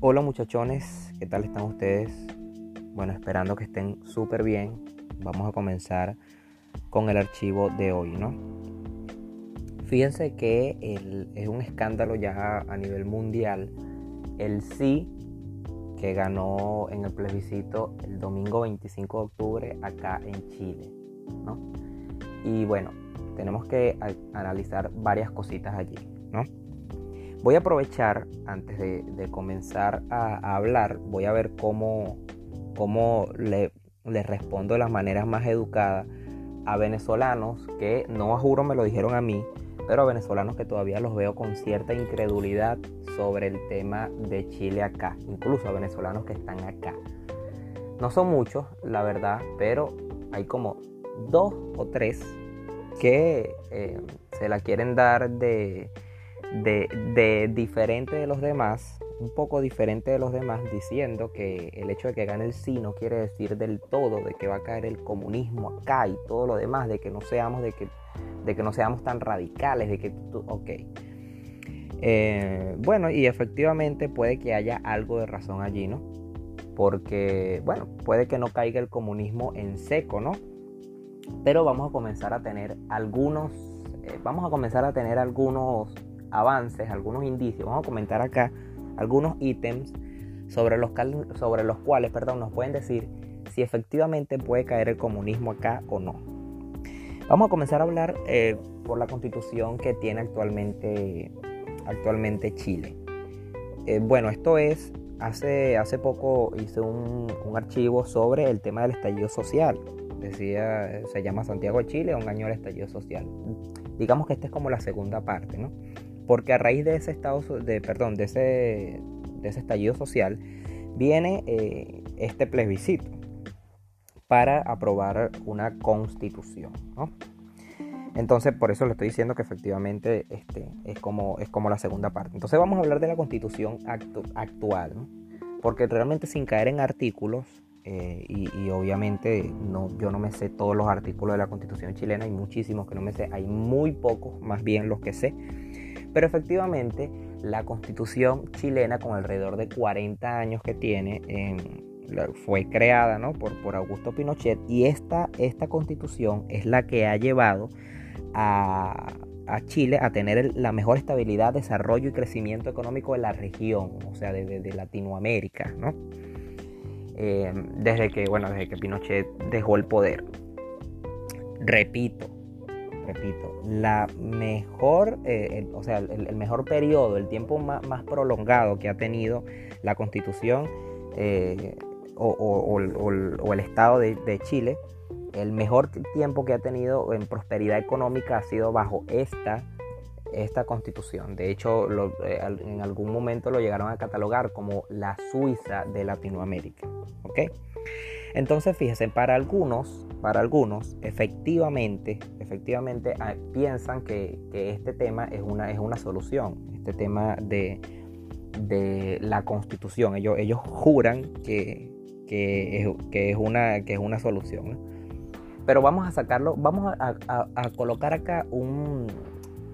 Hola muchachones, ¿qué tal están ustedes? Bueno, esperando que estén súper bien. Vamos a comenzar con el archivo de hoy, ¿no? Fíjense que es un escándalo ya a nivel mundial el sí que ganó en el plebiscito el domingo 25 de octubre acá en Chile, ¿no? Y bueno, tenemos que analizar varias cositas allí, ¿no? Voy a aprovechar, antes de, comenzar a, hablar, voy a ver cómo, cómo le, respondo de las maneras más educadas a venezolanos que, no a juro me lo dijeron a mí, pero a venezolanos que todavía los veo con cierta incredulidad sobre el tema de Chile acá, incluso a venezolanos que están acá. No son muchos, la verdad, pero hay como dos o tres que eh, se la quieren dar de, de, diferente de los demás, un poco diferente de los demás, diciendo que el hecho de que gane el sí no quiere decir del todo de que va a caer el comunismo acá y todo lo demás, de que no seamos, de que, de que no seamos tan radicales, de que, ok. Eh, bueno, y efectivamente puede que haya algo de razón allí, ¿no? Porque, bueno, puede que no caiga el comunismo en seco, ¿no? Pero vamos a comenzar a tener algunos, eh, vamos a comenzar a tener algunos avances, algunos indicios. Vamos a comentar acá algunos ítems sobre los, sobre los cuales perdón, nos pueden decir si efectivamente puede caer el comunismo acá o no. Vamos a comenzar a hablar eh, por la constitución que tiene actualmente, actualmente Chile. Eh, bueno, esto es, hace, hace poco hice un, un, archivo sobre el tema del estallido social. Decía, se llama Santiago de Chile, un año del estallido social. Digamos que esta es como la segunda parte, ¿no? Porque a raíz de ese estado, de, perdón, de ese, de estallido social, viene eh, este plebiscito para aprobar una constitución. Entonces, por eso le estoy diciendo que efectivamente este, es, como, es como la segunda parte. Entonces, vamos a hablar de la constitución actual, porque realmente sin caer en artículos, eh, y, y, obviamente no, yo no me sé todos los artículos de la constitución chilena, hay muchísimos que no me sé, hay muy pocos más bien los que sé. Pero efectivamente, la constitución chilena, con alrededor de 40 años que tiene, fue creada por, por, Augusto Pinochet y esta, esta constitución es la que ha llevado a, Chile a tener la mejor estabilidad, desarrollo y crecimiento económico de la región, o sea, de, Latinoamérica, ¿no? Eh, desde que, bueno, desde que Pinochet dejó el poder. Repito, repito, la mejor, eh, o sea, el, mejor periodo, el tiempo más, prolongado que ha tenido la constitución eh, o, el Estado de, Chile, el mejor tiempo que ha tenido en prosperidad económica ha sido bajo esta, esta constitución. De hecho, eh, en algún momento lo llegaron a catalogar como la Suiza de Latinoamérica. ¿ok?, entonces, fíjense, para algunos, para algunos, efectivamente, efectivamente ah, piensan que, este tema es una, es una solución, este tema de, la constitución. Ellos, ellos juran que, es, una, que es una solución. Pero vamos a sacarlo, vamos a, colocar acá un,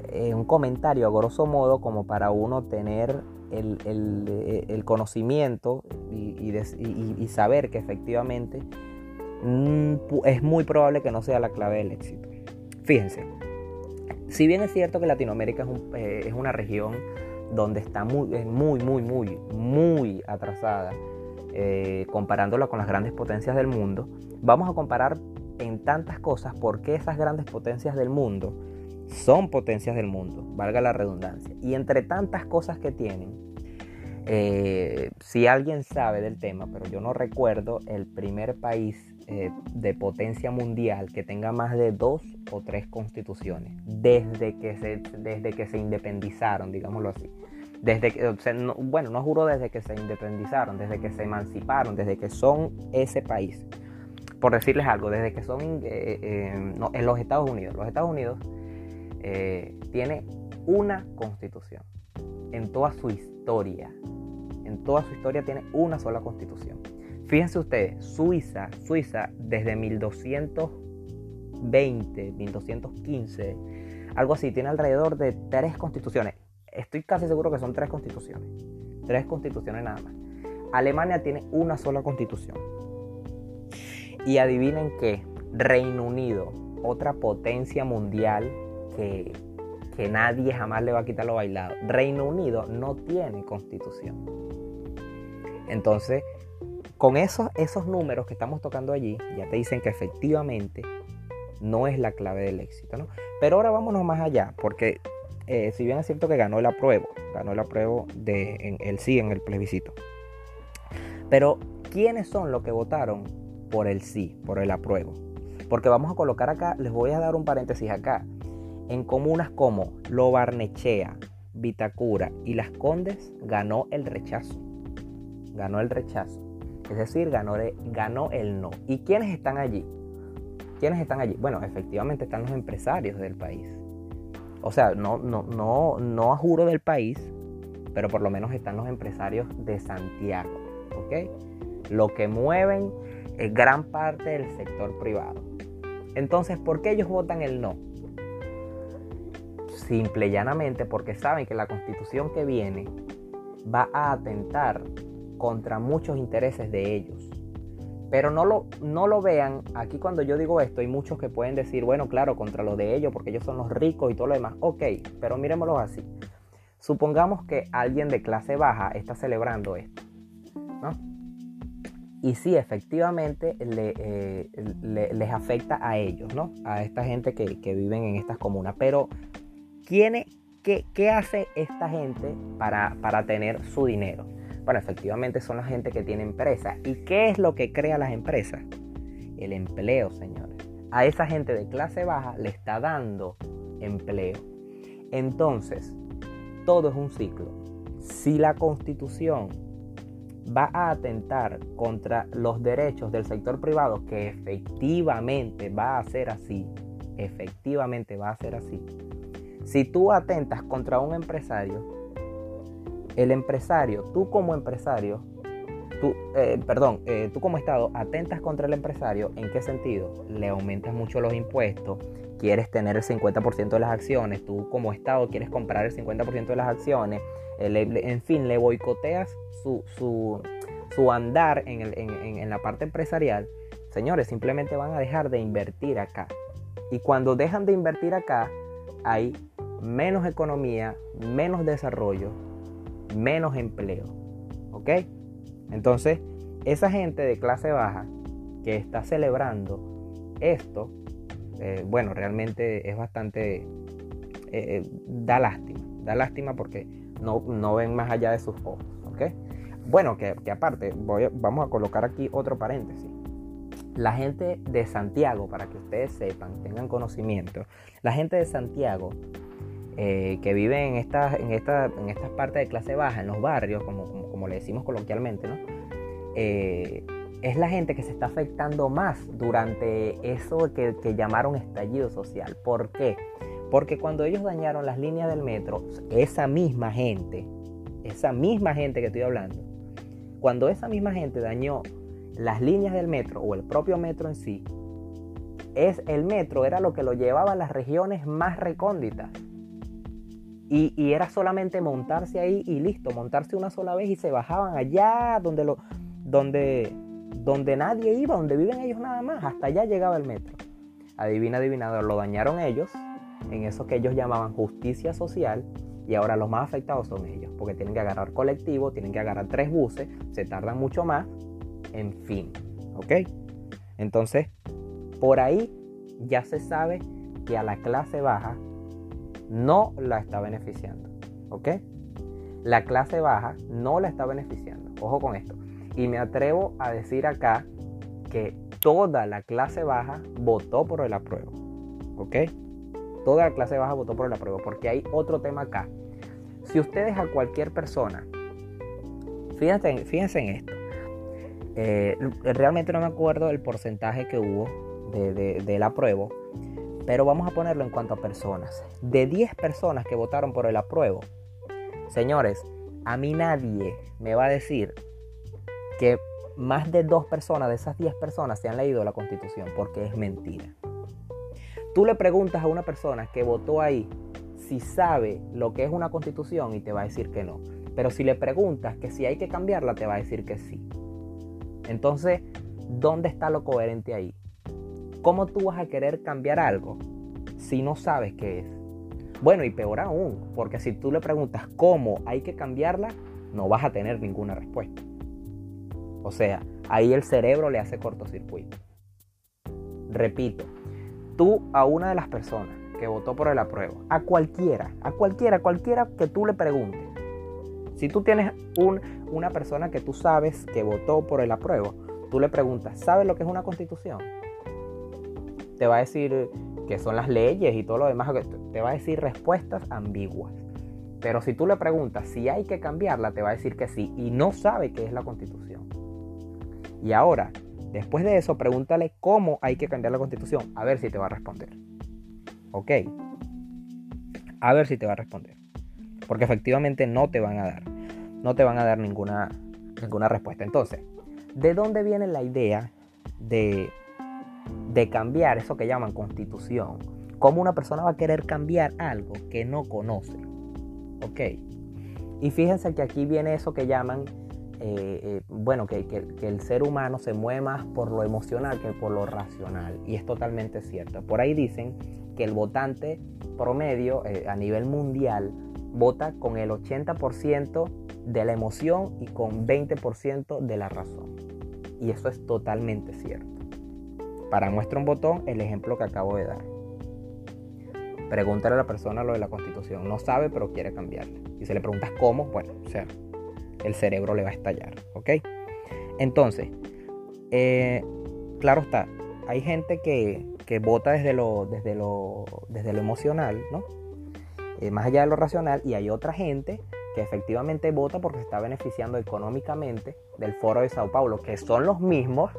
eh, un comentario a grosso modo como para uno tener el, conocimiento y, saber que efectivamente es muy probable que no sea la clave del éxito. Fíjense, si bien es cierto que Latinoamérica es, eh, una región donde está muy, muy, muy, muy, muy atrasada, eh, comparándola con las grandes potencias del mundo, vamos a comparar en tantas cosas por qué esas grandes potencias del mundo son potencias del mundo, valga la redundancia. Y entre tantas cosas que tienen, eh, si alguien sabe del tema, pero yo no recuerdo el primer país eh, de potencia mundial que tenga más de dos o tres constituciones desde que se, desde que se independizaron, digámoslo así. Desde que, bueno, no juro desde que se independizaron, desde que se emanciparon, desde que son ese país. Por decirles algo, desde que son eh, en los Estados Unidos. Los Estados Unidos eh, tiene una constitución en toda su historia. En toda su historia tiene una sola constitución. Fíjense ustedes, Suiza, Suiza desde 1220, 1215, algo así, tiene alrededor de tres constituciones. Estoy casi seguro que son tres constituciones. Tres constituciones nada más. Alemania tiene una sola constitución. Y adivinen qué, Reino Unido, otra potencia mundial que, que nadie jamás le va a quitar lo bailado. Reino Unido no tiene constitución. Entonces, con esos, esos números que estamos tocando allí, ya te dicen que efectivamente no es la clave del éxito. ¿no? Pero ahora vámonos más allá, porque eh, si bien es cierto que ganó el apruebo, ganó el apruebo de en, el sí en el plebiscito. Pero, ¿quiénes son los que votaron por el sí, por el apruebo? Porque vamos a colocar acá, les voy a dar un paréntesis acá. En comunas como Lo Barnechea, Vitacura y Las Condes ganó el rechazo. Ganó el rechazo. Es decir, ganó, el no. ¿Y quiénes están allí? ¿Quiénes están allí? Bueno, efectivamente están los empresarios del país. O sea, no, no, no, no a juro del país, pero por lo menos están los empresarios de Santiago. ¿Ok? Lo que mueven es gran parte del sector privado. Entonces, ¿por qué ellos votan el no? Simple y llanamente porque saben que la constitución que viene va a atentar contra muchos intereses de ellos. Pero no lo, no lo vean, aquí cuando yo digo esto hay muchos que pueden decir, bueno, claro, contra lo de ellos, porque ellos son los ricos y todo lo demás. Ok, pero miremoslo así. Supongamos que alguien de clase baja está celebrando esto. Y sí, efectivamente eh, les afecta a ellos, ¿no? A esta gente que, que viven en estas comunas. Pero, ¿quién, qué, qué, hace esta gente para, para tener su dinero? Bueno, efectivamente son la gente que tiene empresas. ¿Y qué es lo que crea las empresas? El empleo, señores. A esa gente de clase baja le está dando empleo. Entonces, todo es un ciclo. Si la constitución va a atentar contra los derechos del sector privado, que efectivamente va a ser así, efectivamente va a ser así. Si tú atentas contra un empresario, el empresario, tú como empresario, tú, eh, perdón, eh, tú como Estado atentas contra el empresario, ¿en qué sentido? Le aumentas mucho los impuestos, quieres tener el 50% de las acciones, tú como Estado quieres comprar el 50% de las acciones, en fin, le boicoteas su, su, andar en, en la parte empresarial, señores, simplemente van a dejar de invertir acá. Y cuando dejan de invertir acá, hay menos economía, menos desarrollo, menos empleo. ¿Ok? Entonces, esa gente de clase baja que está celebrando esto, eh, bueno, realmente es bastante, eh, eh, da lástima, da lástima porque no, no, ven más allá de sus ojos. ¿Ok? Bueno, que, aparte, voy, vamos a colocar aquí otro paréntesis. La gente de Santiago, para que ustedes sepan, tengan conocimiento, la gente de Santiago eh, que viven en estas, en, esta, en estas partes de clase baja, en los barrios, como, como, le decimos coloquialmente, ¿no? Eh, es la gente que se está afectando más durante eso que, que llamaron estallido social. ¿Por qué? Porque cuando ellos dañaron las líneas del metro, esa misma gente, esa misma gente que estoy hablando, cuando esa misma gente dañó las líneas del metro o el propio metro en sí, es el metro era lo que lo llevaba a las regiones más recónditas. Y, era solamente montarse ahí y listo, montarse una sola vez y se bajaban allá donde, lo, donde, donde nadie iba, donde viven ellos nada más. Hasta allá llegaba el metro. Adivina, adivinador, lo dañaron ellos en eso que ellos llamaban justicia social y ahora los más afectados son ellos, porque tienen que agarrar colectivo, tienen que agarrar tres buses, se tardan mucho más, en fin, ¿ok? Entonces, por ahí ya se sabe que a la clase baja no la está beneficiando. ¿Ok? La clase baja no la está beneficiando. Ojo con esto. Y me atrevo a decir acá que toda la clase baja votó por el apruebo. ¿Ok? Toda la clase baja votó por el apruebo. Porque hay otro tema acá. Si ustedes a cualquier persona, fíjense, fíjense en esto. Eh, realmente no me acuerdo el porcentaje que hubo de, del apruebo pero vamos a ponerlo en cuanto a personas. De 10 personas que votaron por el apruebo, señores, a mí nadie me va a decir que más de dos personas de esas 10 personas se han leído la constitución, porque es mentira. Tú le preguntas a una persona que votó ahí si sabe lo que es una constitución y te va a decir que no. Pero si le preguntas que si hay que cambiarla, te va a decir que sí. Entonces, ¿dónde está lo coherente ahí? ¿Cómo tú vas a querer cambiar algo si no sabes qué es? Bueno, y peor aún, porque si tú le preguntas cómo hay que cambiarla, no vas a tener ninguna respuesta. O sea, ahí el cerebro le hace cortocircuito. Repito, tú a una de las personas que votó por el apruebo, a cualquiera, a cualquiera, cualquiera que tú le preguntes, si tú tienes una persona que tú sabes que votó por el apruebo, tú le preguntas, ¿sabes lo que es una constitución? Te va a decir que son las leyes y todo lo demás, te va a decir respuestas ambiguas. Pero si tú le preguntas si hay que cambiarla, te va a decir que sí y no sabe qué es la constitución. Y ahora, después de eso, pregúntale cómo hay que cambiar la constitución, a ver si te va a responder. ¿Ok? A ver si te va a responder. Porque efectivamente no te van a dar. No te van a dar ninguna, ninguna respuesta. Entonces, ¿de dónde viene la idea de, de cambiar eso que llaman constitución? ¿Cómo una persona va a querer cambiar algo que no conoce? ¿Ok? Y fíjense que aquí viene eso que llaman eh, eh, bueno, que, el ser humano se mueve más por lo emocional que por lo racional. Y es totalmente cierto. Por ahí dicen que el votante promedio eh, a nivel mundial vota con el 80% de la emoción y con 20% de la razón. Y eso es totalmente cierto. Para muestra un botón, el ejemplo que acabo de dar. Pregúntale a la persona lo de la constitución. No sabe, pero quiere cambiarla. Y se le preguntas cómo, bueno, o sea, el cerebro le va a estallar, ¿ok? Entonces, eh, claro está, hay gente que, vota desde lo, desde, lo, desde lo emocional, ¿no? Eh, más allá de lo racional, y hay otra gente que efectivamente vota porque se está beneficiando económicamente del foro de Sao Paulo, que son los mismos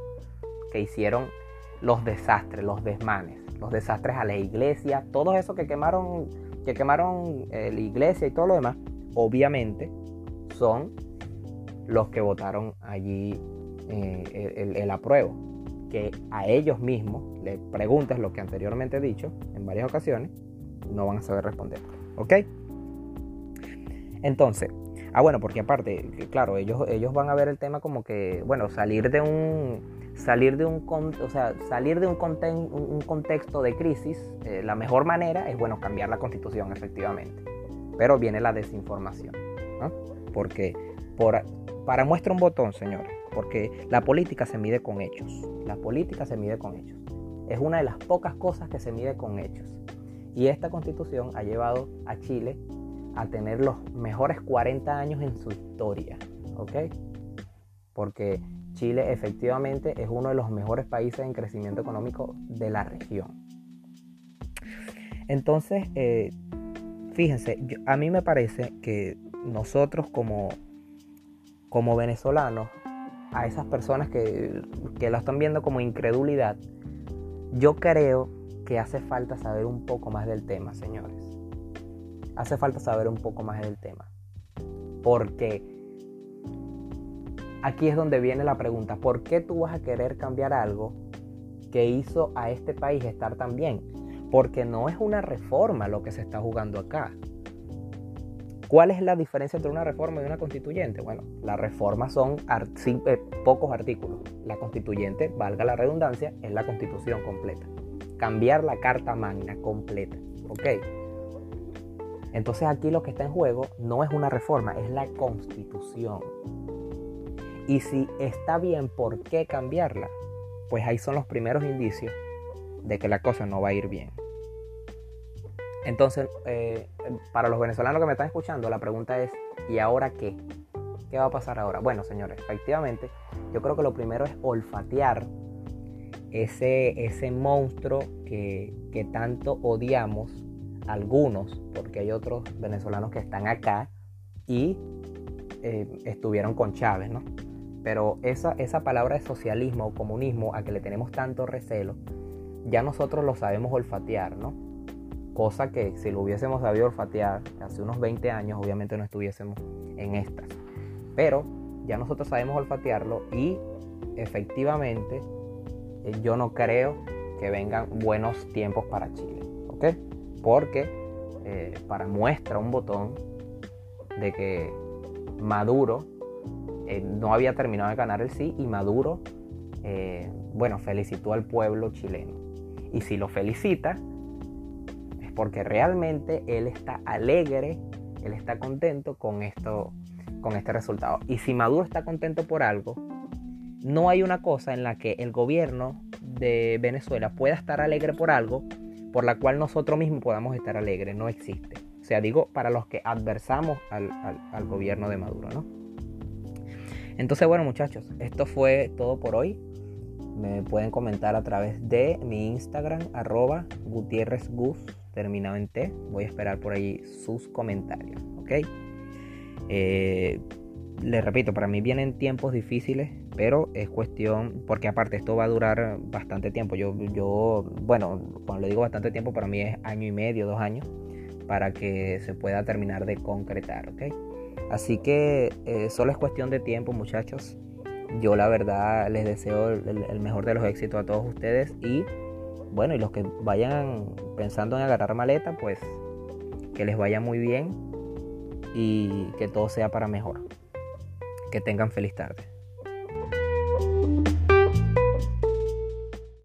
que hicieron los desastres, los desmanes, los desastres a la iglesia, todo eso que quemaron, que quemaron eh, la iglesia y todo lo demás, obviamente son los que votaron allí eh, el, apruebo. Que a ellos mismos le preguntes lo que anteriormente he dicho en varias ocasiones, no van a saber responder. ¿Ok? Entonces, ah bueno, porque aparte, claro, ellos, ellos van a ver el tema como que, bueno, salir de un, salir de un, o sea, salir de un, contexto de crisis, eh, la mejor manera es, bueno, cambiar la constitución, efectivamente. Pero viene la desinformación. Porque por, para muestra un botón, señores, porque la política se mide con hechos. La política se mide con hechos. Es una de las pocas cosas que se mide con hechos. Y esta constitución ha llevado a Chile a tener los mejores 40 años en su historia. ¿Ok? Porque Chile efectivamente es uno de los mejores países en crecimiento económico de la región. Entonces, eh, fíjense, a mí me parece que nosotros como como venezolanos a esas personas que, que lo están viendo como incredulidad, yo creo que hace falta saber un poco más del tema, señores. Hace falta saber un poco más del tema. Porque aquí es donde viene la pregunta, ¿por qué tú vas a querer cambiar algo que hizo a este país estar tan bien? Porque no es una reforma lo que se está jugando acá. ¿Cuál es la diferencia entre una reforma y una constituyente? Bueno, la reforma son eh, pocos artículos. La constituyente, valga la redundancia, es la constitución completa. Cambiar la carta magna completa. ¿Ok? Entonces aquí lo que está en juego no es una reforma, es la constitución. Y si está bien, ¿por qué cambiarla? Pues ahí son los primeros indicios de que la cosa no va a ir bien. Entonces, eh, para los venezolanos que me están escuchando, la pregunta es, ¿y ahora qué? ¿Qué va a pasar ahora? Bueno, señores, efectivamente, yo creo que lo primero es olfatear ese, ese monstruo que, tanto odiamos algunos, porque hay otros venezolanos que están acá y eh, estuvieron con Chávez, ¿no? Pero esa, esa palabra de socialismo o comunismo a que le tenemos tanto recelo, ya nosotros lo sabemos olfatear, ¿no? cosa que si lo hubiésemos sabido olfatear hace unos 20 años, obviamente no estuviésemos en estas. Pero ya nosotros sabemos olfatearlo y efectivamente eh, yo no creo que vengan buenos tiempos para Chile, ¿ok? Porque eh, para muestra un botón de que Maduro eh, no había terminado de ganar el sí y Maduro, eh, bueno, felicitó al pueblo chileno. Y si lo felicita, es porque realmente él está alegre, él está contento con, esto, con este resultado. Y si Maduro está contento por algo, no hay una cosa en la que el gobierno de Venezuela pueda estar alegre por algo por la cual nosotros mismos podamos estar alegres. No existe. O sea, digo, para los que adversamos al, al gobierno de Maduro, ¿no? Entonces, bueno, muchachos, esto fue todo por hoy. Me pueden comentar a través de mi Instagram, arroba gutierrezgus, terminado en T. Voy a esperar por ahí sus comentarios, ¿ok? Eh, les repito, para mí vienen tiempos difíciles, pero es cuestión, porque aparte esto va a durar bastante tiempo. Yo, yo, bueno, cuando le digo bastante tiempo, para mí es año y medio, dos años, para que se pueda terminar de concretar, ¿ok? Así que eh, solo es cuestión de tiempo, muchachos. Yo la verdad les deseo el, mejor de los éxitos a todos ustedes y bueno, y los que vayan pensando en agarrar maleta, pues que les vaya muy bien y que todo sea para mejor. Que tengan feliz tarde.